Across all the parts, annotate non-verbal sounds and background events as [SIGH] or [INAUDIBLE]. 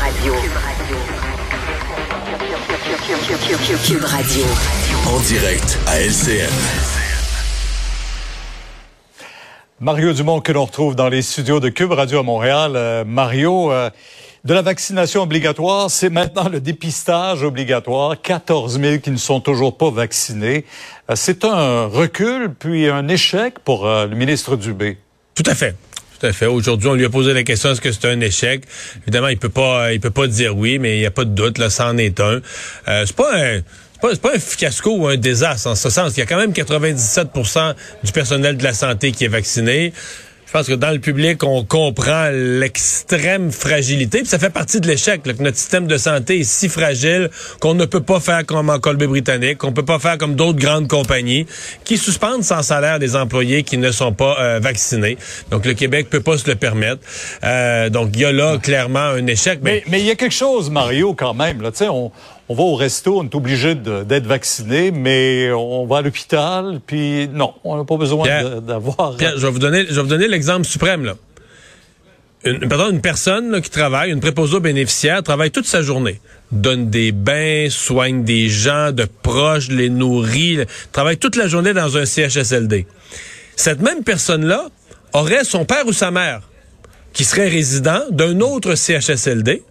Radio. Cube Radio. En direct à LCN. Mario Dumont que l'on retrouve dans les studios de Cube Radio à Montréal. Euh, Mario, euh, de la vaccination obligatoire, c'est maintenant le dépistage obligatoire. 14 000 qui ne sont toujours pas vaccinés. Euh, c'est un recul puis un échec pour le ministre Dubé. Tout à fait. Tout à fait. Aujourd'hui, on lui a posé la question est-ce que c'est un échec? Évidemment, il peut pas, il peut pas dire oui, mais il n'y a pas de doute. Là, ça en est un. Euh, c'est pas un c'est pas un fiasco ou un désastre en ce sens. Il y a quand même 97% du personnel de la santé qui est vacciné. Je pense que dans le public, on comprend l'extrême fragilité. Puis ça fait partie de l'échec, que notre système de santé est si fragile qu'on ne peut pas faire comme en Colombie-Britannique, qu'on peut pas faire comme d'autres grandes compagnies qui suspendent sans salaire des employés qui ne sont pas euh, vaccinés. Donc le Québec peut pas se le permettre. Euh, donc il y a là clairement un échec. Mais mais il y a quelque chose, Mario, quand même. Là, on, on va au resto, on est obligé d'être vacciné, mais on va à l'hôpital, puis non, on n'a pas besoin d'avoir. Je vais vous donner, je vais vous donner l'exemple suprême là. Une, pardon, une personne qui travaille, une préposée bénéficiaire, travaille toute sa journée, donne des bains, soigne des gens de proches, les nourrit, travaille toute la journée dans un CHSLD. Cette même personne-là aurait son père ou sa mère qui serait résident d'un autre CHSLD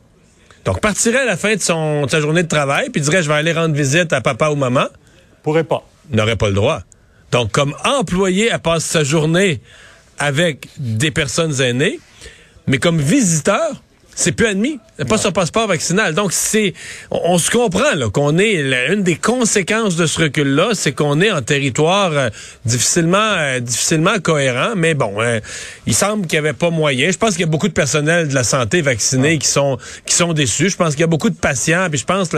donc, partirait à la fin de, son, sa journée de travail, puis dirait, je vais aller rendre visite à papa ou maman. Pourrait pas. N'aurait pas le droit. Donc, comme employé, elle passe sa journée avec des personnes aînées, mais comme visiteur, c'est plus admis. Pas sur passeport vaccinal. Donc, c'est, on, se comprend, là, qu'on est, une des conséquences de ce recul-là, c'est qu'on est en territoire euh, difficilement, euh, difficilement cohérent. Mais bon, euh, il semble qu'il n'y avait pas moyen. Je pense qu'il y a beaucoup de personnel de la santé vacciné qui sont, qui sont déçus. Je pense qu'il y a beaucoup de patients. Puis je pense,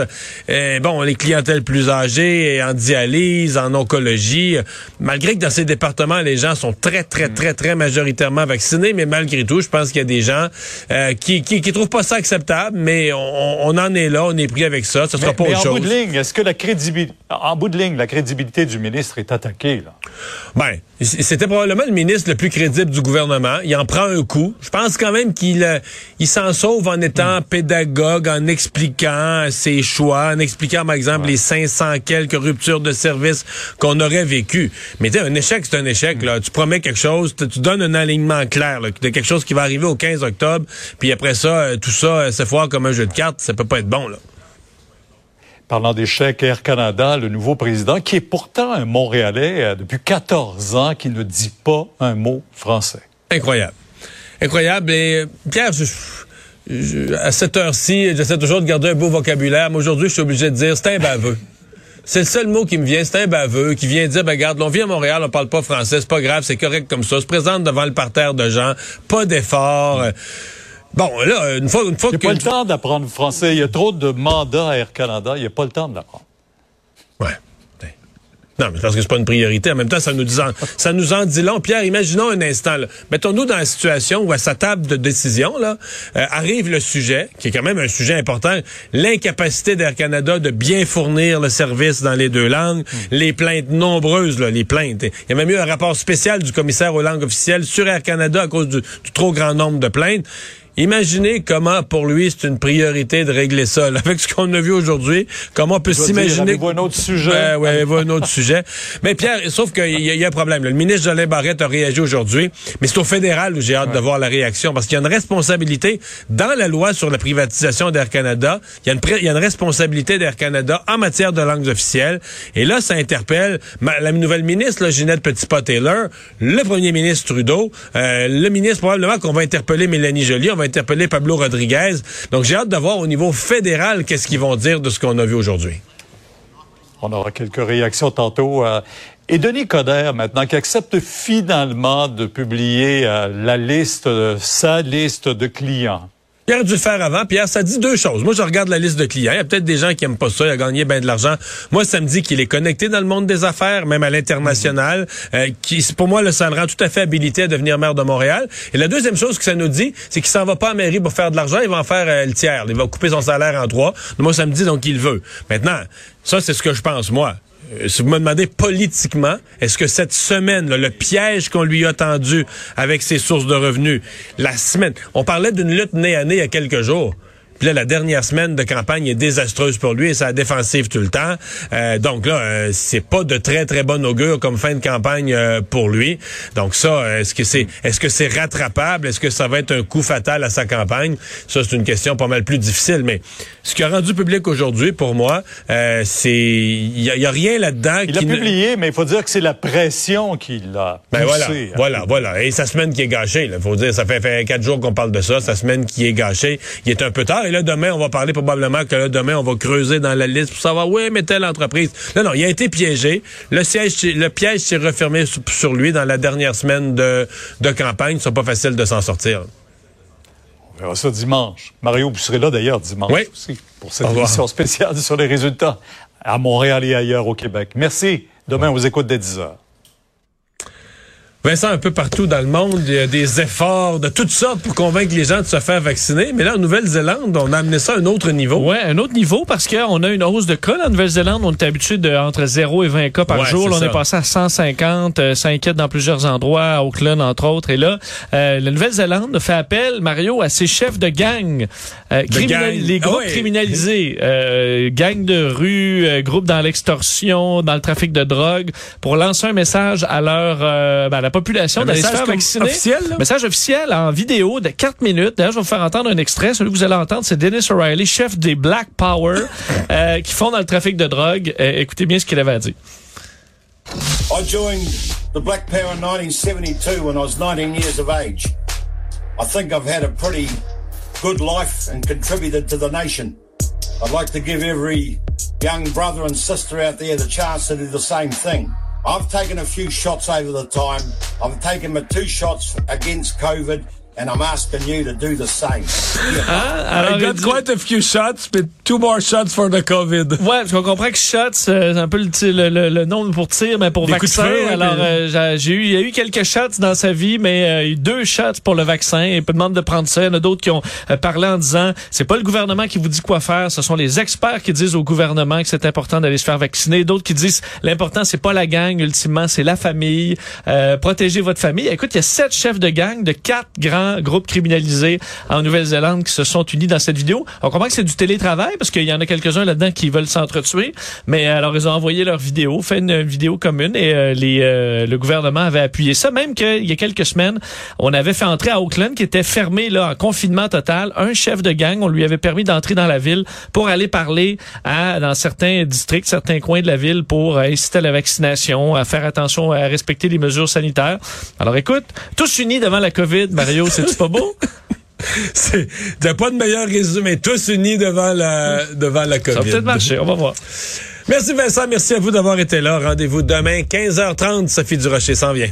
bon, les clientèles plus âgées, en dialyse, en oncologie, malgré que dans ces départements, les gens sont très, très, très, très majoritairement vaccinés, mais malgré tout, je pense qu'il y a des gens qui, qui, qui trouvent pas ça acceptable mais on, en est là, on est pris avec ça. Ça sera pas mais autre en bout de ligne, est-ce que la crédibilité, en bout de ligne, la crédibilité du ministre est attaquée là? Ben, c'était probablement le ministre le plus crédible du gouvernement. Il en prend un coup. Je pense quand même qu'il euh, il s'en sauve en étant hmm. pédagogue, en expliquant ses choix, en expliquant par exemple les 500 quelques ruptures de service qu'on aurait vécues. Mais un échec, c'est un échec. Là. Tu promets quelque chose, tu donnes un alignement clair de quelque chose qui va arriver au 15 octobre, puis après ça, euh, tout ça se foire comme un jeu de cartes, ça peut pas être bon, là. Parlant d'échec, Air Canada, le nouveau président, qui est pourtant un Montréalais euh, depuis 14 ans, qui ne dit pas un mot français. Incroyable. Incroyable. Et Pierre, à cette heure-ci, j'essaie toujours de garder un beau vocabulaire, mais aujourd'hui, je suis obligé de dire, c'est un baveux. C'est le seul mot qui me vient, c'est un baveux qui vient dire, ben regarde, on vit à Montréal, on parle pas français, c'est pas grave, c'est correct comme ça. Se présente devant le parterre de gens, pas d'effort. Bon, là, une fois, une fois il n'y a pas le temps d'apprendre le français. Il y a trop de mandats à Air Canada. Il n'y a pas le temps de l'apprendre. Ouais. Non, mais parce que c'est pas une priorité. En même temps, ça nous, dit ça nous en dit long. Pierre, imaginons un instant. Mettons-nous dans la situation où à sa table de décision là, euh, arrive le sujet, qui est quand même un sujet important, l'incapacité d'Air Canada de bien fournir le service dans les deux langues, hmm. les plaintes nombreuses, là, les plaintes. Il y a même eu un rapport spécial du commissaire aux langues officielles sur Air Canada à cause du trop grand nombre de plaintes. Imaginez comment, pour lui, c'est une priorité de régler ça. [LAUGHS] Avec ce qu'on a vu aujourd'hui, comment on peut s'imaginer... un autre sujet? Oui, un autre sujet? Mais Pierre, sauf qu'il y, a un problème. Le ministre Jolin Barrette a réagi aujourd'hui, mais c'est au fédéral où j'ai hâte de voir la réaction, parce qu'il y a une responsabilité dans la loi sur la privatisation d'Air Canada. Il y, a une, il y a une responsabilité d'Air Canada en matière de langues officielles. Et là, ça interpelle la nouvelle ministre, là, Ginette Petitpas-Taylor, le premier ministre Trudeau, euh, le ministre probablement qu'on va interpeller Mélanie Joly, va interpeller Pablo Rodriguez. Donc, j'ai hâte de voir au niveau fédéral qu'est-ce qu'ils vont dire de ce qu'on a vu aujourd'hui. On aura quelques réactions tantôt. Euh, et Denis Coderre, maintenant, qui accepte finalement de publier euh, la liste, sa liste de clients. Pierre dû faire avant. Pierre, ça dit deux choses. Moi, je regarde la liste de clients. Il y a peut-être des gens qui aiment pas ça. Il a gagné bien de l'argent. Moi, ça me dit qu'il est connecté dans le monde des affaires, même à l'international. Euh, qui, pour moi, le, ça le rend tout à fait habilité à devenir maire de Montréal. Et la deuxième chose que ça nous dit, c'est qu'il s'en va pas à mairie pour faire de l'argent. Il va en faire euh, le tiers. Il va couper son salaire en trois. Moi, ça me dit donc qu'il veut. Maintenant, ça, c'est ce que je pense, moi. Euh, si vous me demandez politiquement, est-ce que cette semaine, le piège qu'on lui a tendu avec ses sources de revenus, la semaine, on parlait d'une lutte nez à nez il y a quelques jours. Puis là, la dernière semaine de campagne est désastreuse pour lui et sa défensive tout le temps. Euh, donc là, euh, c'est pas de très très bon augure comme fin de campagne euh, pour lui. Donc ça, est-ce que c'est est-ce que c'est rattrapable? Est-ce que ça va être un coup fatal à sa campagne? Ça, c'est une question pas mal plus difficile. Mais ce qui a rendu public aujourd'hui, pour moi, c'est il y, a rien là-dedans. Il a publié, mais il faut dire que c'est la pression qui l'a ben voilà, voilà, voilà. Et sa semaine qui est gâchée. Il faut dire, ça fait, fait quatre jours qu'on parle de ça. Sa semaine qui est gâchée. Il est un peu tard. Et là, demain, on va parler probablement que là, demain, on va creuser dans la liste pour savoir, oui, mais telle entreprise. Non, non, il a été piégé. Le siège, le piège s'est refermé sur lui dans la dernière semaine de, de campagne. Ce pas facile de s'en sortir. On verra ça dimanche. Mario, vous serez là d'ailleurs dimanche oui. aussi pour cette émission spéciale [LAUGHS] sur les résultats à Montréal et ailleurs au Québec. Merci. Demain, on vous écoute dès 10 heures. Vincent, un peu partout dans le monde, il y a des efforts de toutes sortes pour convaincre les gens de se faire vacciner. Mais là, en Nouvelle-Zélande, on a amené ça à un autre niveau. Oui, un autre niveau parce qu'on a une hausse de cas. En Nouvelle-Zélande, on est habitué de entre 0 et 20 cas par jour. Là, on est passé à 150. Euh, ça inquiète dans plusieurs endroits, à Auckland, entre autres. Et là, euh, la Nouvelle-Zélande fait appel, Mario, à ses chefs de gang. Euh, Les groupes ah criminalisés. Euh, gang de rue, euh, groupes dans l'extorsion, dans le trafic de drogue, pour lancer un message à leur... Ben, population d'aller se faire vacciner. Officiel, Message officiel en vidéo de 4 minutes. D'ailleurs, je vais vous faire entendre un extrait. Celui que vous allez entendre, c'est Dennis O'Reilly, chef des Black Power, [LAUGHS] euh, qui font dans le trafic de drogue. Euh, écoutez bien ce qu'il avait à dire. I joined the Black Power in 1972 when I was 19 years of age. I think I've had a pretty good life and contributed to the nation. I'd like to give every young brother and sister out there the chance to do the same thing. I've taken a few shots over the time. I've taken my two shots against COVID and I'm asking you to do the same. Ah, [LAUGHS] I got quite a few shots, but two more shots for the COVID. Ouais, parce qu'on comprend que shots, euh, c'est un peu le, le, le, nom pour tir, mais pour vaccin. Alors, euh, j'ai eu, il y a eu quelques shots dans sa vie, mais euh, il y a eu deux shots pour le vaccin. Il peut demander de prendre ça. Il y en a d'autres qui ont parlé en disant, c'est pas le gouvernement qui vous dit quoi faire, ce sont les experts qui disent au gouvernement que c'est important d'aller se faire vacciner. D'autres qui disent, l'important c'est pas la gang, ultimement c'est la famille. protéger votre famille. Écoute, il y a sept chefs de gang de quatre grands groupes criminalisés en Nouvelle-Zélande qui se sont unis dans cette vidéo. On comprend que c'est du télétravail parce qu'il y en a quelques-uns là-dedans qui veulent s'entretuer. Mais euh, alors, ils ont envoyé leur vidéo, fait une vidéo commune et euh, les, euh, le gouvernement avait appuyé ça. Même qu'il y a quelques semaines, on avait fait entrer à Auckland, qui était fermé là en confinement total, un chef de gang. On lui avait permis d'entrer dans la ville pour aller parler à, dans certains districts, certains coins de la ville pour inciter à la vaccination, à faire attention, à respecter les mesures sanitaires. Alors écoute, tous unis devant la COVID, Mario, c'est pas beau? [LAUGHS] [LAUGHS] C'est pas de meilleur résumé. Tous unis devant la devant la COVID. Ça va peut-être marcher. On va voir. Merci Vincent. Merci à vous d'avoir été là. Rendez-vous demain 15h30. Sophie Durocher s'en vient.